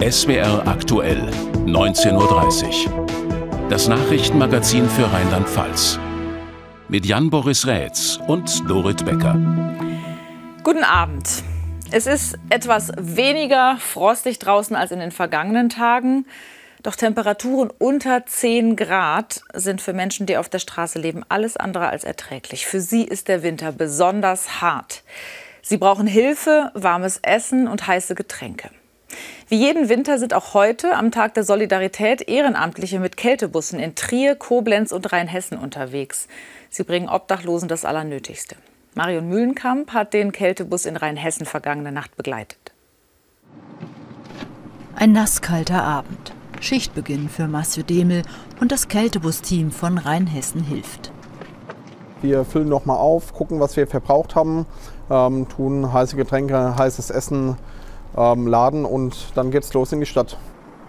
SWR aktuell, 19.30 Uhr. Das Nachrichtenmagazin für Rheinland-Pfalz. Mit Jan-Boris Rätz und Dorit Becker. Guten Abend. Es ist etwas weniger frostig draußen als in den vergangenen Tagen. Doch Temperaturen unter 10 Grad sind für Menschen, die auf der Straße leben, alles andere als erträglich. Für sie ist der Winter besonders hart. Sie brauchen Hilfe, warmes Essen und heiße Getränke. Wie jeden Winter sind auch heute am Tag der Solidarität Ehrenamtliche mit Kältebussen in Trier, Koblenz und Rheinhessen unterwegs. Sie bringen Obdachlosen das Allernötigste. Marion Mühlenkamp hat den Kältebus in Rheinhessen vergangene Nacht begleitet. Ein nasskalter Abend. Schichtbeginn für Mathieu Demel und das Kältebus-Team von Rheinhessen hilft. Wir füllen noch mal auf, gucken, was wir verbraucht haben, ähm, tun heiße Getränke, heißes Essen ähm, laden und dann geht's los in die Stadt.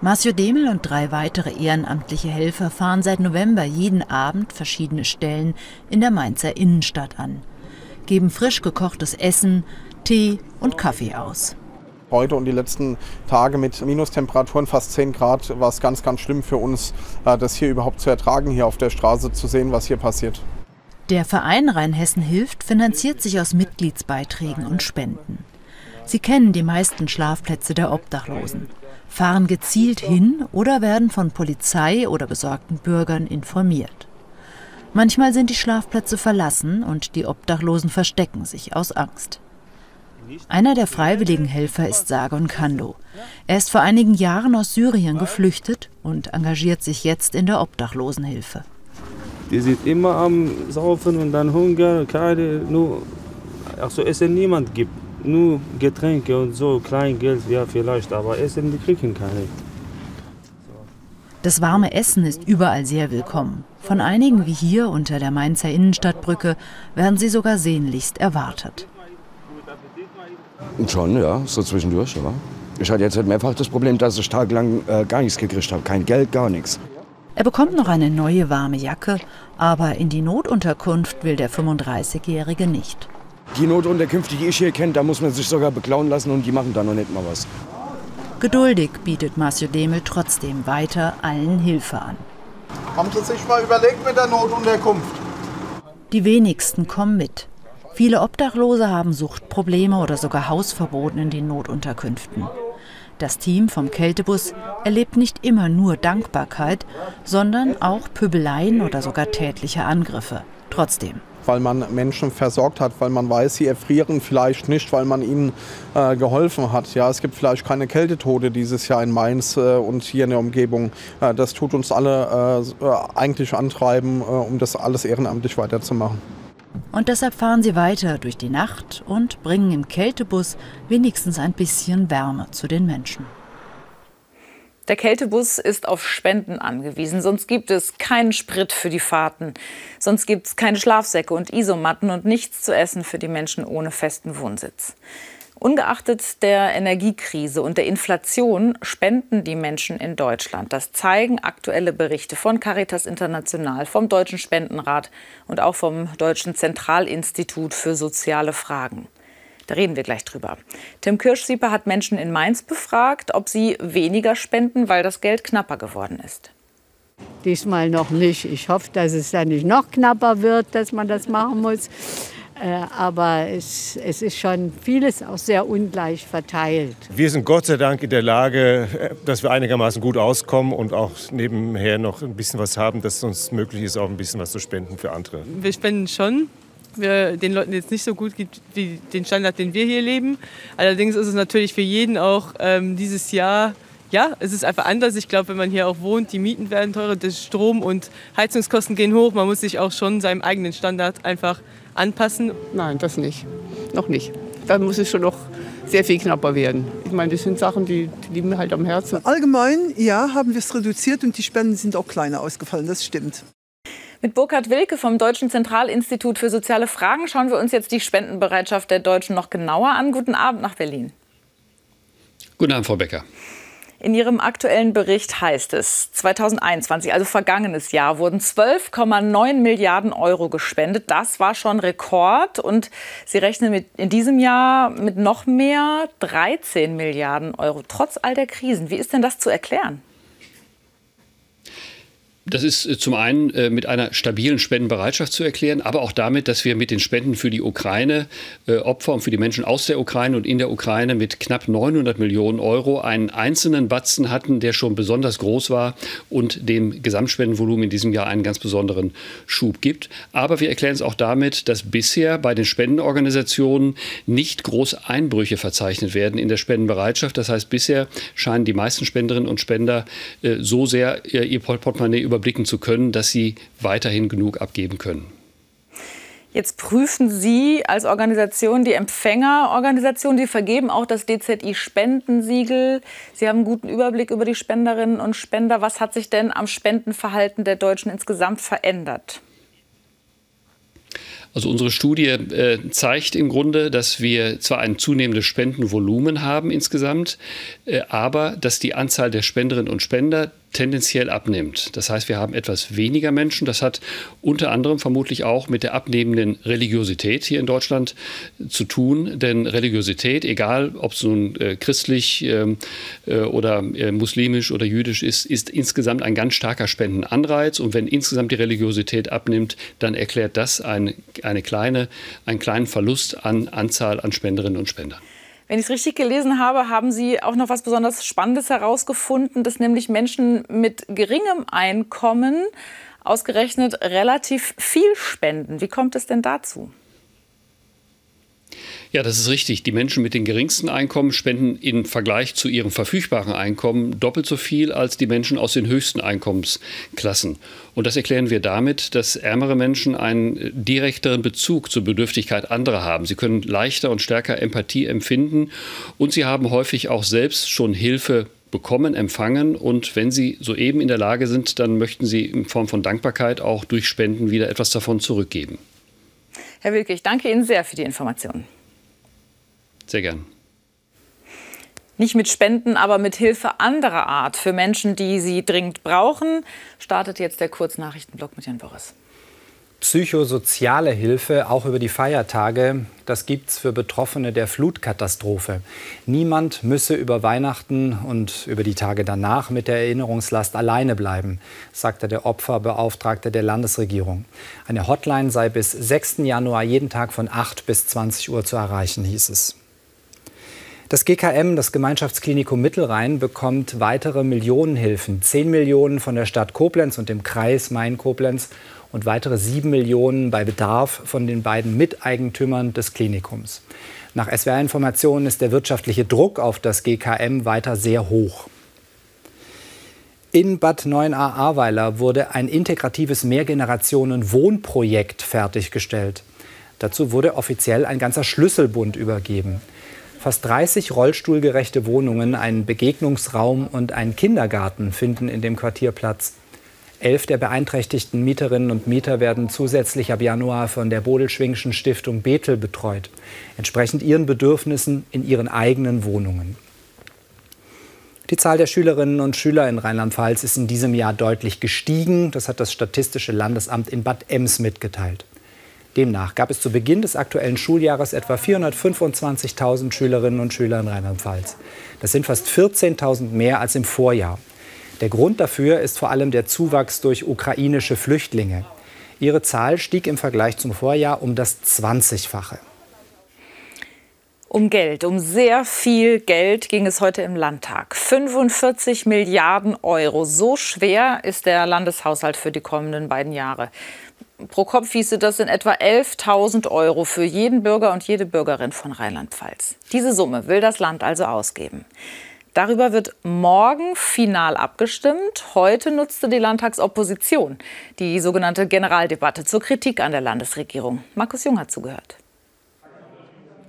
Marcio Demel und drei weitere ehrenamtliche Helfer fahren seit November jeden Abend verschiedene Stellen in der Mainzer Innenstadt an, geben frisch gekochtes Essen, Tee und Kaffee aus. Heute und die letzten Tage mit Minustemperaturen fast 10 Grad war es ganz, ganz schlimm für uns, äh, das hier überhaupt zu ertragen, hier auf der Straße zu sehen, was hier passiert. Der Verein Rheinhessen hilft finanziert sich aus Mitgliedsbeiträgen und Spenden. Sie kennen die meisten Schlafplätze der Obdachlosen, fahren gezielt hin oder werden von Polizei oder besorgten Bürgern informiert. Manchmal sind die Schlafplätze verlassen und die Obdachlosen verstecken sich aus Angst. Einer der freiwilligen Helfer ist Sargon Kando. Er ist vor einigen Jahren aus Syrien geflüchtet und engagiert sich jetzt in der Obdachlosenhilfe. Die sind immer am Saufen und dann Hunger, keine, nur, also Essen niemand gibt nur Getränke und so, Kleingeld, ja vielleicht, aber Essen, die kriegen keine. Das warme Essen ist überall sehr willkommen. Von einigen wie hier unter der Mainzer Innenstadtbrücke werden sie sogar sehnlichst erwartet. Schon, ja, so zwischendurch, ja. Ich hatte jetzt halt mehrfach das Problem, dass ich tagelang äh, gar nichts gekriegt habe. Kein Geld, gar nichts. Er bekommt noch eine neue warme Jacke, aber in die Notunterkunft will der 35-Jährige nicht. Die Notunterkünfte, die ich hier kenne, da muss man sich sogar beklauen lassen und die machen da noch nicht mal was. Geduldig bietet Marcio Demel trotzdem weiter allen Hilfe an. Haben Sie sich mal überlegt mit der Notunterkunft? Die wenigsten kommen mit. Viele Obdachlose haben Suchtprobleme oder sogar Hausverboten in den Notunterkünften. Das Team vom Kältebus erlebt nicht immer nur Dankbarkeit, sondern auch Pöbeleien oder sogar tätliche Angriffe. Trotzdem, weil man Menschen versorgt hat, weil man weiß, sie erfrieren vielleicht nicht, weil man ihnen äh, geholfen hat. Ja, es gibt vielleicht keine Kältetote dieses Jahr in Mainz äh, und hier in der Umgebung. Äh, das tut uns alle äh, äh, eigentlich antreiben, äh, um das alles ehrenamtlich weiterzumachen. Und deshalb fahren sie weiter durch die Nacht und bringen im Kältebus wenigstens ein bisschen Wärme zu den Menschen. Der Kältebus ist auf Spenden angewiesen, sonst gibt es keinen Sprit für die Fahrten. Sonst gibt es keine Schlafsäcke und Isomatten und nichts zu essen für die Menschen ohne festen Wohnsitz. Ungeachtet der Energiekrise und der Inflation spenden die Menschen in Deutschland. Das zeigen aktuelle Berichte von Caritas International, vom Deutschen Spendenrat und auch vom Deutschen Zentralinstitut für soziale Fragen. Da reden wir gleich drüber. Tim Kirschsieper hat Menschen in Mainz befragt, ob sie weniger spenden, weil das Geld knapper geworden ist. Diesmal noch nicht. Ich hoffe, dass es dann nicht noch knapper wird, dass man das machen muss. Äh, aber es, es, ist schon vieles auch sehr ungleich verteilt. Wir sind Gott sei Dank in der Lage, äh, dass wir einigermaßen gut auskommen und auch nebenher noch ein bisschen was haben, dass es uns möglich ist, auch ein bisschen was zu spenden für andere. Wir spenden schon wir den Leuten jetzt nicht so gut gibt wie den Standard, den wir hier leben. Allerdings ist es natürlich für jeden auch ähm, dieses Jahr, ja, es ist einfach anders. Ich glaube, wenn man hier auch wohnt, die Mieten werden teurer, der Strom- und Heizungskosten gehen hoch. Man muss sich auch schon seinem eigenen Standard einfach anpassen. Nein, das nicht. Noch nicht. Da muss es schon noch sehr viel knapper werden. Ich meine, das sind Sachen, die, die liegen mir halt am Herzen. Allgemein, ja, haben wir es reduziert und die Spenden sind auch kleiner ausgefallen. Das stimmt. Mit Burkhard Wilke vom Deutschen Zentralinstitut für soziale Fragen schauen wir uns jetzt die Spendenbereitschaft der Deutschen noch genauer an. Guten Abend nach Berlin. Guten Abend, Frau Becker. In Ihrem aktuellen Bericht heißt es, 2021, also vergangenes Jahr, wurden 12,9 Milliarden Euro gespendet. Das war schon Rekord. Und Sie rechnen mit, in diesem Jahr mit noch mehr, 13 Milliarden Euro, trotz all der Krisen. Wie ist denn das zu erklären? Das ist äh, zum einen äh, mit einer stabilen Spendenbereitschaft zu erklären, aber auch damit, dass wir mit den Spenden für die Ukraine, äh, Opfer und für die Menschen aus der Ukraine und in der Ukraine mit knapp 900 Millionen Euro einen einzelnen Batzen hatten, der schon besonders groß war und dem Gesamtspendenvolumen in diesem Jahr einen ganz besonderen Schub gibt. Aber wir erklären es auch damit, dass bisher bei den Spendenorganisationen nicht große Einbrüche verzeichnet werden in der Spendenbereitschaft. Das heißt, bisher scheinen die meisten Spenderinnen und Spender so sehr ihr Portemonnaie über überblicken zu können, dass sie weiterhin genug abgeben können. Jetzt prüfen Sie als Organisation die Empfängerorganisation, die vergeben auch das DZI-Spendensiegel. Sie haben einen guten Überblick über die Spenderinnen und Spender. Was hat sich denn am Spendenverhalten der Deutschen insgesamt verändert? Also unsere Studie äh, zeigt im Grunde, dass wir zwar ein zunehmendes Spendenvolumen haben insgesamt, äh, aber dass die Anzahl der Spenderinnen und Spender tendenziell abnimmt. Das heißt, wir haben etwas weniger Menschen. Das hat unter anderem vermutlich auch mit der abnehmenden Religiosität hier in Deutschland zu tun. Denn Religiosität, egal ob es nun äh, christlich ähm, äh, oder äh, muslimisch oder jüdisch ist, ist insgesamt ein ganz starker Spendenanreiz. Und wenn insgesamt die Religiosität abnimmt, dann erklärt das ein, eine kleine, einen kleinen Verlust an Anzahl an Spenderinnen und Spendern. Wenn ich es richtig gelesen habe, haben Sie auch noch was besonders Spannendes herausgefunden, dass nämlich Menschen mit geringem Einkommen ausgerechnet relativ viel spenden. Wie kommt es denn dazu? Ja, das ist richtig. Die Menschen mit den geringsten Einkommen spenden im Vergleich zu ihrem verfügbaren Einkommen doppelt so viel als die Menschen aus den höchsten Einkommensklassen. Und das erklären wir damit, dass ärmere Menschen einen direkteren Bezug zur Bedürftigkeit anderer haben. Sie können leichter und stärker Empathie empfinden und sie haben häufig auch selbst schon Hilfe bekommen, empfangen und wenn sie soeben in der Lage sind, dann möchten sie in Form von Dankbarkeit auch durch Spenden wieder etwas davon zurückgeben. Herr Wilke, ich danke Ihnen sehr für die Informationen. Sehr gern. Nicht mit Spenden, aber mit Hilfe anderer Art für Menschen, die sie dringend brauchen, startet jetzt der Kurznachrichtenblock mit Jan Boris. Psychosoziale Hilfe, auch über die Feiertage, das gibt es für Betroffene der Flutkatastrophe. Niemand müsse über Weihnachten und über die Tage danach mit der Erinnerungslast alleine bleiben, sagte der Opferbeauftragte der Landesregierung. Eine Hotline sei bis 6. Januar jeden Tag von 8 bis 20 Uhr zu erreichen, hieß es. Das GKM, das Gemeinschaftsklinikum Mittelrhein, bekommt weitere Millionenhilfen. 10 Millionen von der Stadt Koblenz und dem Kreis Main-Koblenz und weitere 7 Millionen bei Bedarf von den beiden Miteigentümern des Klinikums. Nach SWR-Informationen ist der wirtschaftliche Druck auf das GKM weiter sehr hoch. In Bad 9a Ahrweiler wurde ein integratives Mehrgenerationen-Wohnprojekt fertiggestellt. Dazu wurde offiziell ein ganzer Schlüsselbund übergeben. Fast 30 rollstuhlgerechte Wohnungen, ein Begegnungsraum und ein Kindergarten finden in dem Quartier Platz. Elf der beeinträchtigten Mieterinnen und Mieter werden zusätzlich ab Januar von der Bodelschwingschen Stiftung Bethel betreut, entsprechend ihren Bedürfnissen in ihren eigenen Wohnungen. Die Zahl der Schülerinnen und Schüler in Rheinland-Pfalz ist in diesem Jahr deutlich gestiegen. Das hat das Statistische Landesamt in Bad Ems mitgeteilt. Demnach gab es zu Beginn des aktuellen Schuljahres etwa 425.000 Schülerinnen und Schüler in Rheinland-Pfalz. Das sind fast 14.000 mehr als im Vorjahr. Der Grund dafür ist vor allem der Zuwachs durch ukrainische Flüchtlinge. Ihre Zahl stieg im Vergleich zum Vorjahr um das 20-fache. Um Geld, um sehr viel Geld ging es heute im Landtag. 45 Milliarden Euro. So schwer ist der Landeshaushalt für die kommenden beiden Jahre. Pro Kopf hieße das in etwa 11.000 Euro für jeden Bürger und jede Bürgerin von Rheinland-Pfalz. Diese Summe will das Land also ausgeben. Darüber wird morgen final abgestimmt. Heute nutzte die Landtagsopposition die sogenannte Generaldebatte zur Kritik an der Landesregierung. Markus Jung hat zugehört.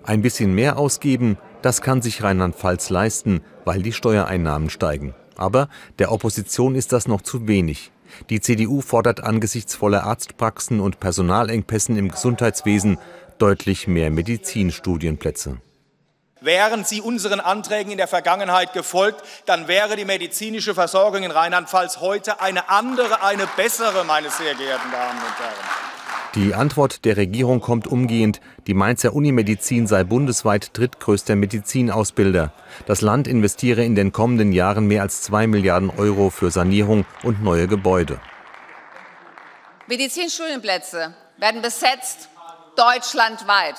Ein bisschen mehr ausgeben, das kann sich Rheinland-Pfalz leisten, weil die Steuereinnahmen steigen. Aber der Opposition ist das noch zu wenig. Die CDU fordert angesichts voller Arztpraxen und Personalengpässen im Gesundheitswesen deutlich mehr Medizinstudienplätze. Wären Sie unseren Anträgen in der Vergangenheit gefolgt, dann wäre die medizinische Versorgung in Rheinland-Pfalz heute eine andere, eine bessere, meine sehr geehrten Damen und Herren. Die Antwort der Regierung kommt umgehend. Die Mainzer Unimedizin sei bundesweit drittgrößter Medizinausbilder. Das Land investiere in den kommenden Jahren mehr als zwei Milliarden Euro für Sanierung und neue Gebäude. Medizinstudienplätze werden besetzt deutschlandweit.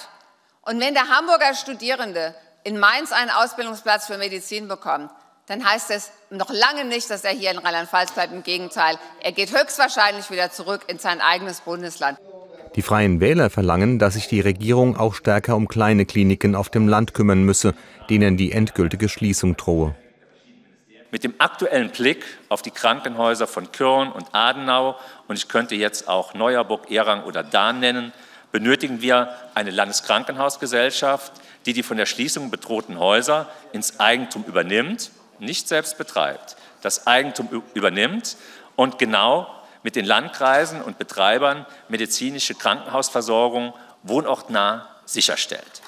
Und wenn der Hamburger Studierende in Mainz einen Ausbildungsplatz für Medizin bekommt, dann heißt es noch lange nicht, dass er hier in Rheinland-Pfalz bleibt. Im Gegenteil, er geht höchstwahrscheinlich wieder zurück in sein eigenes Bundesland. Die Freien Wähler verlangen, dass sich die Regierung auch stärker um kleine Kliniken auf dem Land kümmern müsse, denen die endgültige Schließung drohe. Mit dem aktuellen Blick auf die Krankenhäuser von Köln und Adenau, und ich könnte jetzt auch Neuerburg, Erang oder Dahn nennen, benötigen wir eine Landeskrankenhausgesellschaft, die die von der Schließung bedrohten Häuser ins Eigentum übernimmt, nicht selbst betreibt, das Eigentum übernimmt und genau mit den Landkreisen und Betreibern medizinische Krankenhausversorgung wohnortnah sicherstellt.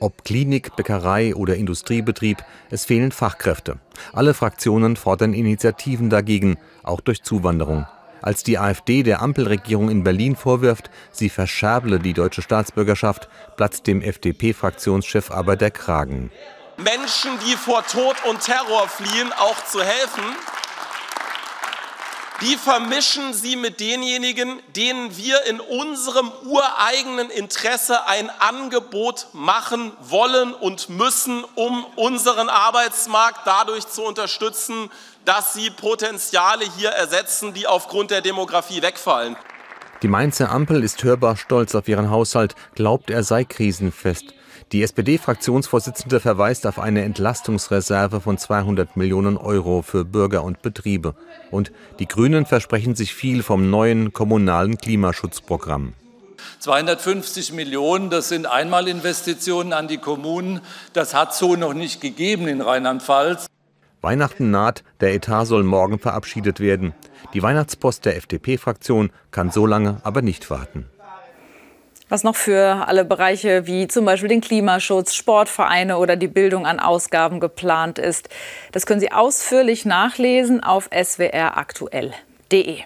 Ob Klinik, Bäckerei oder Industriebetrieb, es fehlen Fachkräfte. Alle Fraktionen fordern Initiativen dagegen, auch durch Zuwanderung als die AfD der Ampelregierung in Berlin vorwirft, sie verscherble die deutsche Staatsbürgerschaft, platzt dem FDP-Fraktionschef aber der Kragen. Menschen, die vor Tod und Terror fliehen, auch zu helfen, die vermischen sie mit denjenigen, denen wir in unserem ureigenen Interesse ein Angebot machen wollen und müssen, um unseren Arbeitsmarkt dadurch zu unterstützen, dass sie Potenziale hier ersetzen, die aufgrund der Demografie wegfallen. Die Mainzer Ampel ist hörbar stolz auf ihren Haushalt, glaubt, er sei krisenfest. Die SPD-Fraktionsvorsitzende verweist auf eine Entlastungsreserve von 200 Millionen Euro für Bürger und Betriebe. Und die Grünen versprechen sich viel vom neuen kommunalen Klimaschutzprogramm. 250 Millionen, das sind Einmalinvestitionen an die Kommunen. Das hat so noch nicht gegeben in Rheinland-Pfalz. Weihnachten naht, der Etat soll morgen verabschiedet werden. Die Weihnachtspost der FDP-Fraktion kann so lange aber nicht warten. Was noch für alle Bereiche wie zum Beispiel den Klimaschutz, Sportvereine oder die Bildung an Ausgaben geplant ist, das können Sie ausführlich nachlesen auf swraktuell.de.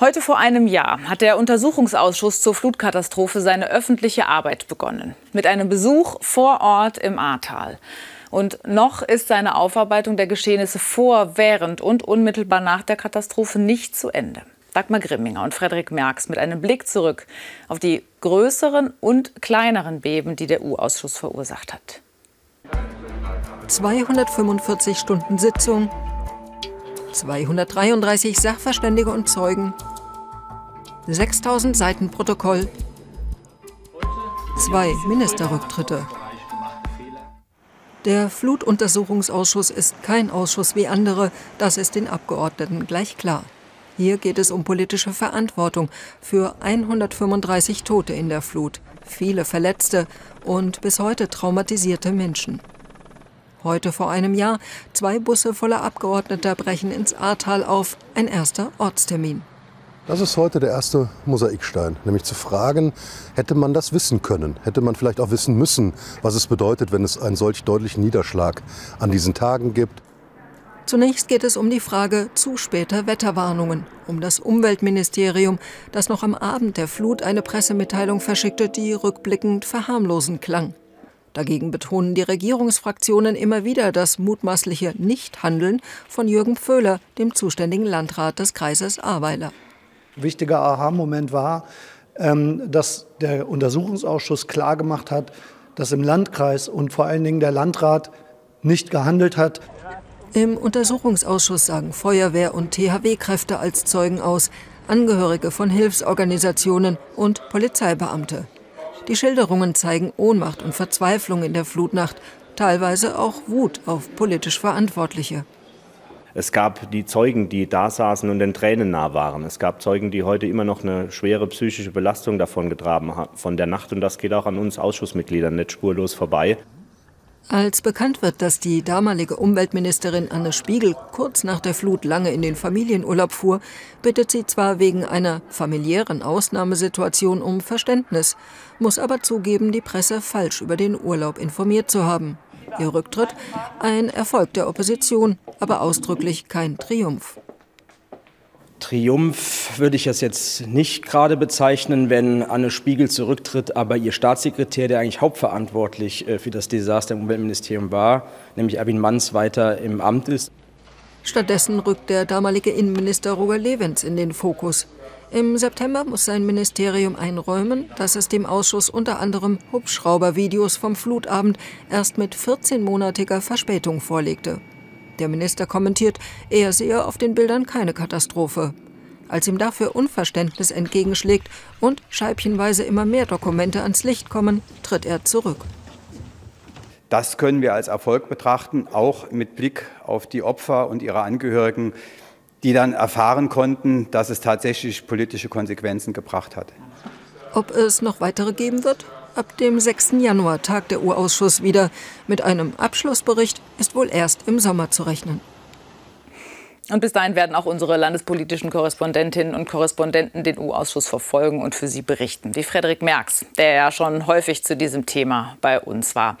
Heute vor einem Jahr hat der Untersuchungsausschuss zur Flutkatastrophe seine öffentliche Arbeit begonnen. Mit einem Besuch vor Ort im Ahrtal. Und noch ist seine Aufarbeitung der Geschehnisse vor, während und unmittelbar nach der Katastrophe nicht zu Ende. Dagmar Grimminger und Frederik Merks mit einem Blick zurück auf die größeren und kleineren Beben, die der U-Ausschuss verursacht hat. 245 Stunden Sitzung, 233 Sachverständige und Zeugen, 6000 Seiten Protokoll, zwei Ministerrücktritte. Der Flutuntersuchungsausschuss ist kein Ausschuss wie andere, das ist den Abgeordneten gleich klar. Hier geht es um politische Verantwortung für 135 Tote in der Flut, viele Verletzte und bis heute traumatisierte Menschen. Heute vor einem Jahr, zwei Busse voller Abgeordneter brechen ins Ahrtal auf, ein erster Ortstermin. Das ist heute der erste Mosaikstein, nämlich zu fragen, hätte man das wissen können? Hätte man vielleicht auch wissen müssen, was es bedeutet, wenn es einen solch deutlichen Niederschlag an diesen Tagen gibt? Zunächst geht es um die Frage zu später Wetterwarnungen, um das Umweltministerium, das noch am Abend der Flut eine Pressemitteilung verschickte, die rückblickend verharmlosend klang. Dagegen betonen die Regierungsfraktionen immer wieder das mutmaßliche Nichthandeln von Jürgen Föhler, dem zuständigen Landrat des Kreises Ahrweiler wichtiger Aha-Moment war, ähm, dass der Untersuchungsausschuss klargemacht hat, dass im Landkreis und vor allen Dingen der Landrat nicht gehandelt hat. Im Untersuchungsausschuss sagen Feuerwehr und THW-Kräfte als Zeugen aus, Angehörige von Hilfsorganisationen und Polizeibeamte. Die Schilderungen zeigen Ohnmacht und Verzweiflung in der Flutnacht, teilweise auch Wut auf politisch Verantwortliche. Es gab die Zeugen, die da saßen und den Tränen nah waren. Es gab Zeugen, die heute immer noch eine schwere psychische Belastung davon getragen haben, von der Nacht. Und das geht auch an uns Ausschussmitgliedern nicht spurlos vorbei. Als bekannt wird, dass die damalige Umweltministerin Anne Spiegel kurz nach der Flut lange in den Familienurlaub fuhr, bittet sie zwar wegen einer familiären Ausnahmesituation um Verständnis, muss aber zugeben, die Presse falsch über den Urlaub informiert zu haben. Ihr Rücktritt ein Erfolg der Opposition, aber ausdrücklich kein Triumph. Triumph würde ich das jetzt nicht gerade bezeichnen, wenn Anne Spiegel zurücktritt, aber ihr Staatssekretär, der eigentlich hauptverantwortlich äh, für das Desaster im Umweltministerium war, nämlich Erwin Manns, weiter im Amt ist. Stattdessen rückt der damalige Innenminister Roger Levens in den Fokus. Im September muss sein Ministerium einräumen, dass es dem Ausschuss unter anderem Hubschraubervideos vom Flutabend erst mit 14-monatiger Verspätung vorlegte. Der Minister kommentiert, er sehe auf den Bildern keine Katastrophe. Als ihm dafür Unverständnis entgegenschlägt und scheibchenweise immer mehr Dokumente ans Licht kommen, tritt er zurück. Das können wir als Erfolg betrachten, auch mit Blick auf die Opfer und ihre Angehörigen, die dann erfahren konnten, dass es tatsächlich politische Konsequenzen gebracht hat. Ob es noch weitere geben wird? Ab dem 6. Januar tagt der Urausschuss wieder. Mit einem Abschlussbericht ist wohl erst im Sommer zu rechnen. Und bis dahin werden auch unsere landespolitischen Korrespondentinnen und Korrespondenten den U-Ausschuss verfolgen und für sie berichten. Wie Frederik Merks, der ja schon häufig zu diesem Thema bei uns war.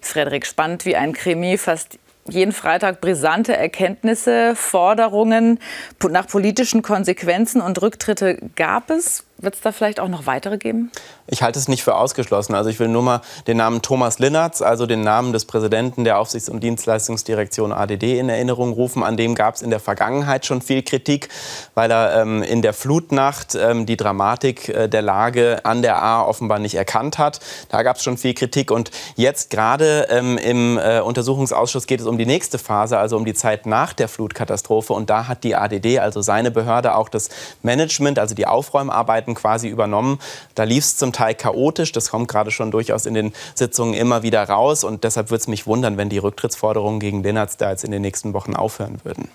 Frederik, spannend wie ein Krimi, fast jeden Freitag brisante Erkenntnisse, Forderungen nach politischen Konsequenzen und Rücktritte gab es. Wird es da vielleicht auch noch weitere geben? Ich halte es nicht für ausgeschlossen. Also ich will nur mal den Namen Thomas Linnertz, also den Namen des Präsidenten der Aufsichts- und Dienstleistungsdirektion ADD in Erinnerung rufen. An dem gab es in der Vergangenheit schon viel Kritik, weil er ähm, in der Flutnacht ähm, die Dramatik äh, der Lage an der A offenbar nicht erkannt hat. Da gab es schon viel Kritik. Und jetzt gerade ähm, im äh, Untersuchungsausschuss geht es um die nächste Phase, also um die Zeit nach der Flutkatastrophe. Und da hat die ADD, also seine Behörde, auch das Management, also die Aufräumarbeiten quasi übernommen. Da lief es zum Teil chaotisch. Das kommt gerade schon durchaus in den Sitzungen immer wieder raus. Und deshalb würde es mich wundern, wenn die Rücktrittsforderungen gegen Lennartz da jetzt in den nächsten Wochen aufhören würden.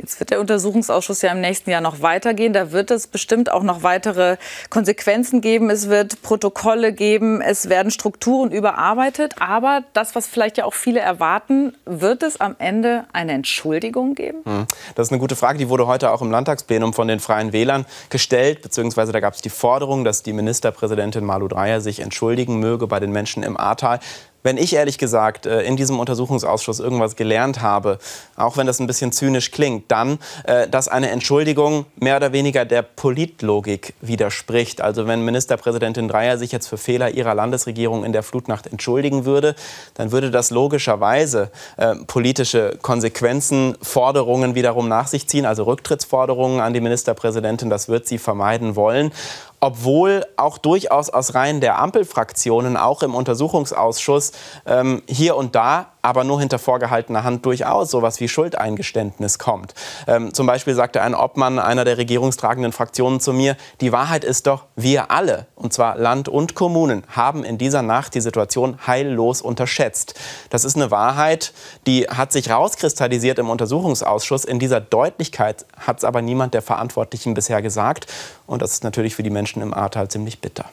Jetzt wird der Untersuchungsausschuss ja im nächsten Jahr noch weitergehen. Da wird es bestimmt auch noch weitere Konsequenzen geben. Es wird Protokolle geben. Es werden Strukturen überarbeitet. Aber das, was vielleicht ja auch viele erwarten, wird es am Ende eine Entschuldigung geben? Hm. Das ist eine gute Frage. Die wurde heute auch im Landtagsplenum von den Freien Wählern gestellt. Beziehungsweise da gab es die Forderung, dass die Ministerpräsidentin Malu Dreyer sich entschuldigen möge bei den Menschen im Ahrtal wenn ich ehrlich gesagt äh, in diesem Untersuchungsausschuss irgendwas gelernt habe, auch wenn das ein bisschen zynisch klingt, dann, äh, dass eine Entschuldigung mehr oder weniger der Politlogik widerspricht. Also wenn Ministerpräsidentin Dreyer sich jetzt für Fehler ihrer Landesregierung in der Flutnacht entschuldigen würde, dann würde das logischerweise äh, politische Konsequenzen, Forderungen wiederum nach sich ziehen, also Rücktrittsforderungen an die Ministerpräsidentin. Das wird sie vermeiden wollen obwohl auch durchaus aus Reihen der Ampelfraktionen, auch im Untersuchungsausschuss, ähm, hier und da aber nur hinter vorgehaltener Hand durchaus sowas wie Schuldeingeständnis kommt. Ähm, zum Beispiel sagte ein Obmann einer der regierungstragenden Fraktionen zu mir, die Wahrheit ist doch, wir alle, und zwar Land und Kommunen, haben in dieser Nacht die Situation heillos unterschätzt. Das ist eine Wahrheit, die hat sich rauskristallisiert im Untersuchungsausschuss. In dieser Deutlichkeit hat es aber niemand der Verantwortlichen bisher gesagt. Und das ist natürlich für die Menschen im Ahrtal ziemlich bitter.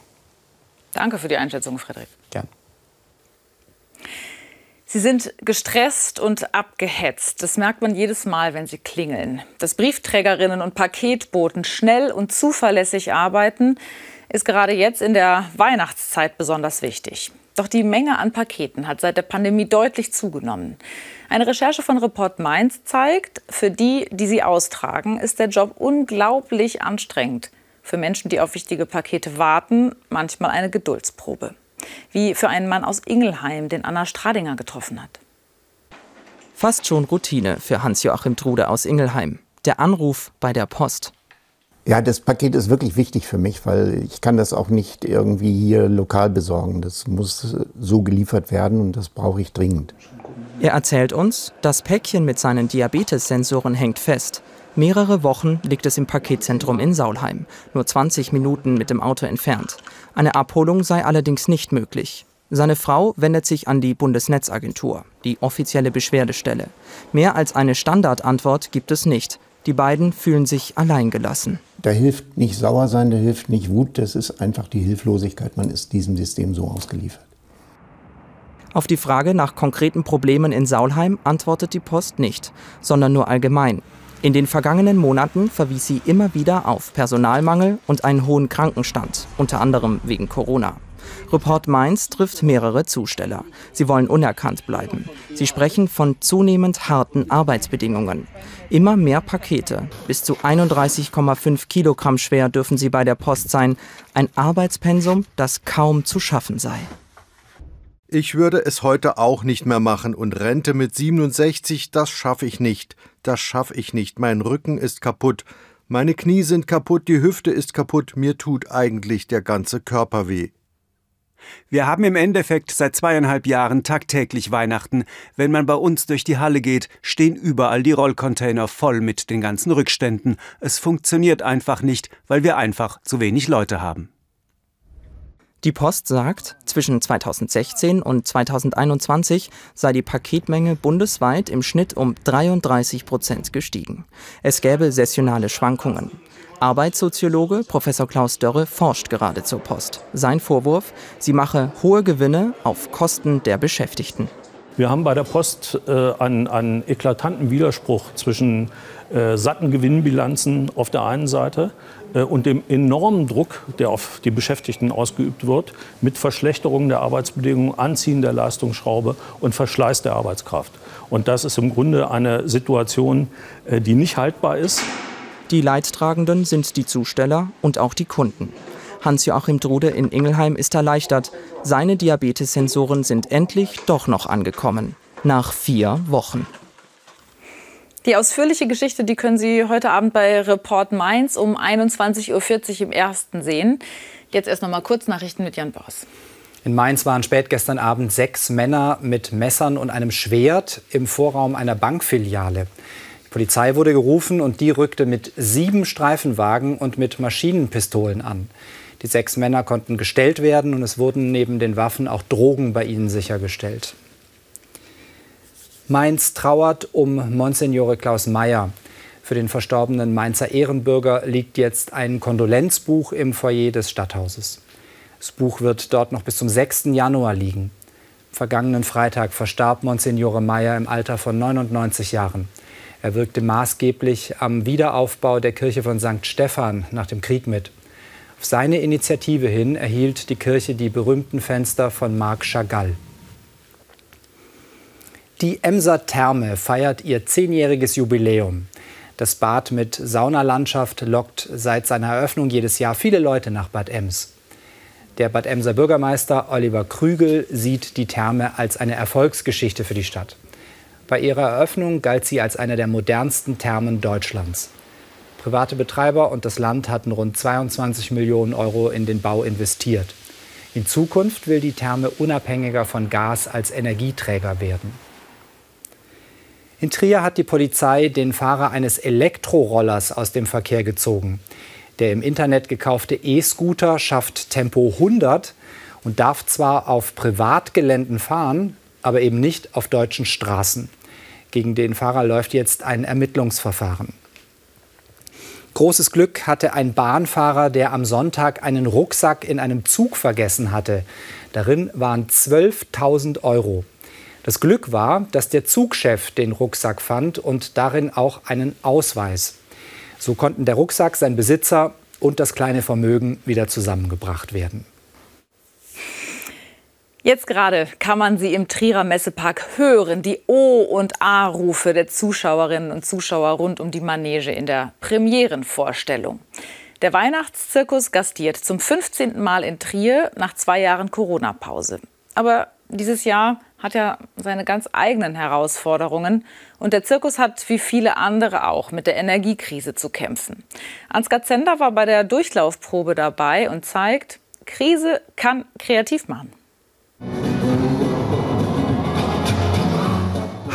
Danke für die Einschätzung, Frederik. Gern. Sie sind gestresst und abgehetzt. Das merkt man jedes Mal, wenn sie klingeln. Dass Briefträgerinnen und Paketboten schnell und zuverlässig arbeiten, ist gerade jetzt in der Weihnachtszeit besonders wichtig. Doch die Menge an Paketen hat seit der Pandemie deutlich zugenommen. Eine Recherche von Report Mainz zeigt, für die, die sie austragen, ist der Job unglaublich anstrengend. Für Menschen, die auf wichtige Pakete warten, manchmal eine Geduldsprobe wie für einen Mann aus Ingelheim, den Anna Stradinger getroffen hat. Fast schon Routine für Hans-Joachim Trude aus Ingelheim. Der Anruf bei der Post. Ja, das Paket ist wirklich wichtig für mich, weil ich kann das auch nicht irgendwie hier lokal besorgen. Das muss so geliefert werden und das brauche ich dringend. Er erzählt uns, das Päckchen mit seinen Diabetes-Sensoren hängt fest. Mehrere Wochen liegt es im Paketzentrum in Saulheim, nur 20 Minuten mit dem Auto entfernt. Eine Abholung sei allerdings nicht möglich. Seine Frau wendet sich an die Bundesnetzagentur, die offizielle Beschwerdestelle. Mehr als eine Standardantwort gibt es nicht. Die beiden fühlen sich alleingelassen. Da hilft nicht sauer sein, da hilft nicht Wut, das ist einfach die Hilflosigkeit. Man ist diesem System so ausgeliefert. Auf die Frage nach konkreten Problemen in Saulheim antwortet die Post nicht, sondern nur allgemein. In den vergangenen Monaten verwies sie immer wieder auf Personalmangel und einen hohen Krankenstand, unter anderem wegen Corona. Report Mainz trifft mehrere Zusteller. Sie wollen unerkannt bleiben. Sie sprechen von zunehmend harten Arbeitsbedingungen. Immer mehr Pakete, bis zu 31,5 Kilogramm schwer dürfen sie bei der Post sein. Ein Arbeitspensum, das kaum zu schaffen sei. Ich würde es heute auch nicht mehr machen und Rente mit 67, das schaffe ich nicht. Das schaffe ich nicht. Mein Rücken ist kaputt. Meine Knie sind kaputt, die Hüfte ist kaputt, mir tut eigentlich der ganze Körper weh. Wir haben im Endeffekt seit zweieinhalb Jahren tagtäglich Weihnachten. Wenn man bei uns durch die Halle geht, stehen überall die Rollcontainer voll mit den ganzen Rückständen. Es funktioniert einfach nicht, weil wir einfach zu wenig Leute haben. Die Post sagt, zwischen 2016 und 2021 sei die Paketmenge bundesweit im Schnitt um 33 Prozent gestiegen. Es gäbe sessionale Schwankungen. Arbeitssoziologe Professor Klaus Dörre forscht gerade zur Post. Sein Vorwurf, sie mache hohe Gewinne auf Kosten der Beschäftigten. Wir haben bei der Post äh, einen, einen, eklatanten Widerspruch zwischen äh, satten Gewinnbilanzen auf der einen Seite und dem enormen Druck, der auf die Beschäftigten ausgeübt wird, mit Verschlechterung der Arbeitsbedingungen, Anziehen der Leistungsschraube und Verschleiß der Arbeitskraft. Und das ist im Grunde eine Situation, äh, die nicht haltbar ist. Die Leidtragenden sind die Zusteller und auch die Kunden. Hans-Joachim Drude in Ingelheim ist erleichtert. Seine Diabetessensoren sind endlich doch noch angekommen. Nach vier Wochen. Die ausführliche Geschichte, die können Sie heute Abend bei Report Mainz um 21.40 Uhr im Ersten sehen. Jetzt erst noch mal Kurznachrichten mit Jan Boss. In Mainz waren spät gestern Abend sechs Männer mit Messern und einem Schwert im Vorraum einer Bankfiliale. Polizei wurde gerufen und die rückte mit sieben Streifenwagen und mit Maschinenpistolen an. Die sechs Männer konnten gestellt werden und es wurden neben den Waffen auch Drogen bei ihnen sichergestellt. Mainz trauert um Monsignore Klaus Mayer. Für den verstorbenen Mainzer Ehrenbürger liegt jetzt ein Kondolenzbuch im Foyer des Stadthauses. Das Buch wird dort noch bis zum 6. Januar liegen. vergangenen Freitag verstarb Monsignore Mayer im Alter von 99 Jahren. Er wirkte maßgeblich am Wiederaufbau der Kirche von St. Stephan nach dem Krieg mit. Auf seine Initiative hin erhielt die Kirche die berühmten Fenster von Marc Chagall. Die Emser Therme feiert ihr zehnjähriges Jubiläum. Das Bad mit Saunalandschaft lockt seit seiner Eröffnung jedes Jahr viele Leute nach Bad Ems. Der Bad Emser Bürgermeister Oliver Krügel sieht die Therme als eine Erfolgsgeschichte für die Stadt. Bei ihrer Eröffnung galt sie als eine der modernsten Thermen Deutschlands. Private Betreiber und das Land hatten rund 22 Millionen Euro in den Bau investiert. In Zukunft will die Therme unabhängiger von Gas als Energieträger werden. In Trier hat die Polizei den Fahrer eines Elektrorollers aus dem Verkehr gezogen. Der im Internet gekaufte E-Scooter schafft Tempo 100 und darf zwar auf Privatgeländen fahren, aber eben nicht auf deutschen Straßen. Gegen den Fahrer läuft jetzt ein Ermittlungsverfahren. Großes Glück hatte ein Bahnfahrer, der am Sonntag einen Rucksack in einem Zug vergessen hatte. Darin waren 12.000 Euro. Das Glück war, dass der Zugchef den Rucksack fand und darin auch einen Ausweis. So konnten der Rucksack, sein Besitzer und das kleine Vermögen wieder zusammengebracht werden. Jetzt gerade kann man sie im Trierer Messepark hören, die O- und A-Rufe der Zuschauerinnen und Zuschauer rund um die Manege in der Premierenvorstellung. Der Weihnachtszirkus gastiert zum 15. Mal in Trier nach zwei Jahren Corona-Pause. Aber dieses Jahr hat ja seine ganz eigenen Herausforderungen. Und der Zirkus hat wie viele andere auch mit der Energiekrise zu kämpfen. Ansgar Zender war bei der Durchlaufprobe dabei und zeigt, Krise kann kreativ machen.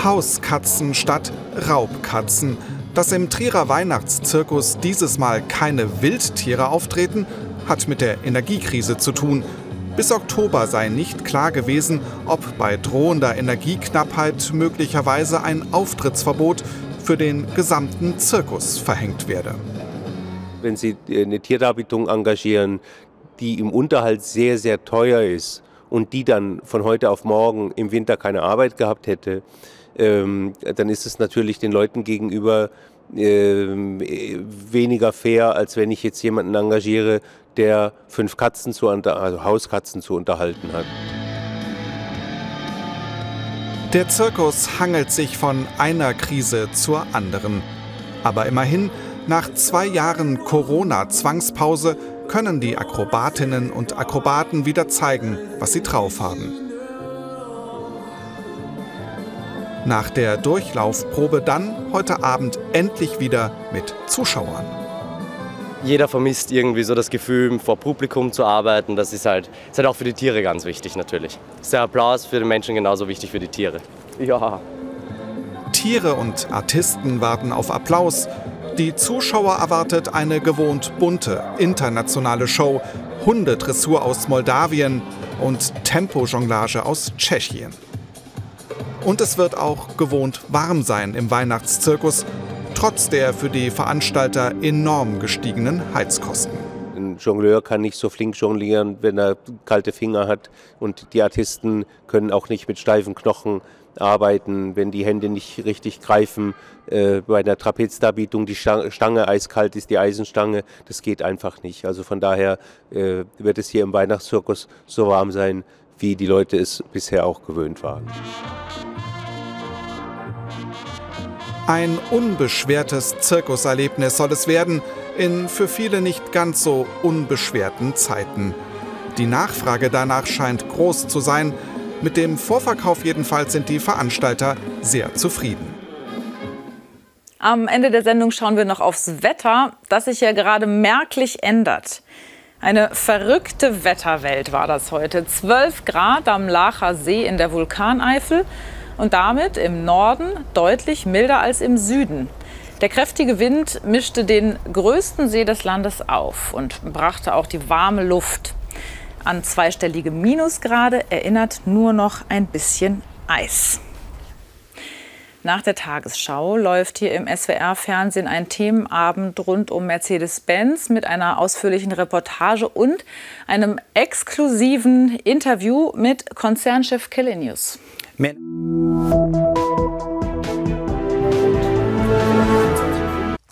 Hauskatzen statt Raubkatzen. Dass im Trierer Weihnachtszirkus dieses Mal keine Wildtiere auftreten, hat mit der Energiekrise zu tun. Bis Oktober sei nicht klar gewesen, ob bei drohender Energieknappheit möglicherweise ein Auftrittsverbot für den gesamten Zirkus verhängt werde. Wenn Sie eine Tierdarbietung engagieren, die im Unterhalt sehr, sehr teuer ist und die dann von heute auf morgen im Winter keine Arbeit gehabt hätte, ähm, dann ist es natürlich den Leuten gegenüber ähm, weniger fair, als wenn ich jetzt jemanden engagiere, der fünf Katzen zu also Hauskatzen zu unterhalten hat. Der Zirkus hangelt sich von einer Krise zur anderen. Aber immerhin, nach zwei Jahren Corona-Zwangspause können die Akrobatinnen und Akrobaten wieder zeigen, was sie drauf haben. Nach der Durchlaufprobe dann heute Abend endlich wieder mit Zuschauern. Jeder vermisst irgendwie so das Gefühl, vor Publikum zu arbeiten. Das ist halt, ist halt auch für die Tiere ganz wichtig natürlich. Ist der Applaus für den Menschen genauso wichtig für die Tiere. Ja. Tiere und Artisten warten auf Applaus. Die Zuschauer erwartet eine gewohnt bunte, internationale Show, Hundedressur aus Moldawien und Tempojonglage aus Tschechien. Und es wird auch gewohnt warm sein im Weihnachtszirkus, trotz der für die Veranstalter enorm gestiegenen Heizkosten. Ein Jongleur kann nicht so flink jonglieren, wenn er kalte Finger hat. Und die Artisten können auch nicht mit steifen Knochen arbeiten, wenn die Hände nicht richtig greifen. Äh, bei einer Trapezdarbietung die Stange eiskalt ist, die Eisenstange, das geht einfach nicht. Also von daher äh, wird es hier im Weihnachtszirkus so warm sein, wie die Leute es bisher auch gewöhnt waren. Ein unbeschwertes Zirkuserlebnis soll es werden, in für viele nicht ganz so unbeschwerten Zeiten. Die Nachfrage danach scheint groß zu sein. Mit dem Vorverkauf jedenfalls sind die Veranstalter sehr zufrieden. Am Ende der Sendung schauen wir noch aufs Wetter, das sich ja gerade merklich ändert. Eine verrückte Wetterwelt war das heute. 12 Grad am Lacher See in der Vulkaneifel und damit im Norden deutlich milder als im Süden. Der kräftige Wind mischte den größten See des Landes auf und brachte auch die warme Luft. An zweistellige Minusgrade erinnert nur noch ein bisschen Eis. Nach der Tagesschau läuft hier im SWR-Fernsehen ein Themenabend rund um Mercedes-Benz mit einer ausführlichen Reportage und einem exklusiven Interview mit Konzernchef Kellenius. Men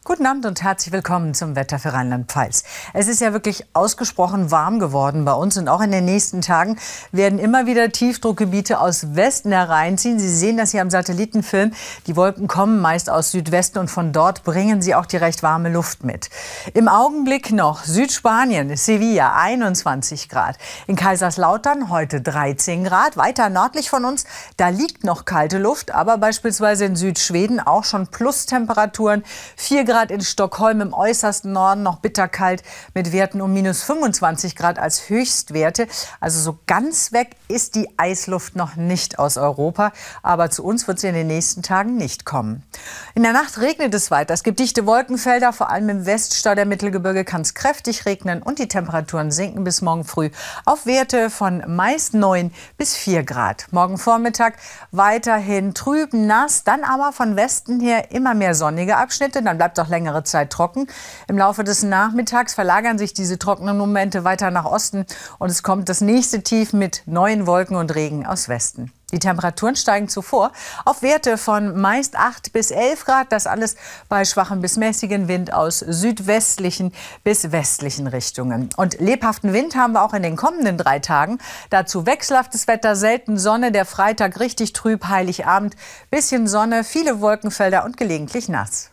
Guten Abend und herzlich willkommen zum Wetter für Rheinland-Pfalz. Es ist ja wirklich ausgesprochen warm geworden bei uns und auch in den nächsten Tagen werden immer wieder Tiefdruckgebiete aus Westen hereinziehen. Sie sehen das hier am Satellitenfilm. Die Wolken kommen meist aus Südwesten und von dort bringen sie auch die recht warme Luft mit. Im Augenblick noch Südspanien, Sevilla 21 Grad. In Kaiserslautern heute 13 Grad. Weiter nördlich von uns, da liegt noch kalte Luft, aber beispielsweise in Südschweden auch schon Plustemperaturen. 4 Grad Grad in Stockholm im äußersten Norden noch bitterkalt mit Werten um minus 25 Grad als Höchstwerte. Also so ganz weg ist die Eisluft noch nicht aus Europa. Aber zu uns wird sie in den nächsten Tagen nicht kommen. In der Nacht regnet es weiter. Es gibt dichte Wolkenfelder. Vor allem im Weststau der Mittelgebirge kann es kräftig regnen und die Temperaturen sinken bis morgen früh auf Werte von meist 9 bis 4 Grad. Morgen Vormittag weiterhin trüb, nass, dann aber von Westen her immer mehr sonnige Abschnitte. Dann bleibt auch noch längere Zeit trocken. Im Laufe des Nachmittags verlagern sich diese trockenen Momente weiter nach Osten und es kommt das nächste Tief mit neuen Wolken und Regen aus Westen. Die Temperaturen steigen zuvor auf Werte von meist 8 bis 11 Grad. Das alles bei schwachem bis mäßigen Wind aus südwestlichen bis westlichen Richtungen. Und lebhaften Wind haben wir auch in den kommenden drei Tagen. Dazu wechselhaftes Wetter, selten Sonne. Der Freitag richtig trüb, Heiligabend. Bisschen Sonne, viele Wolkenfelder und gelegentlich nass.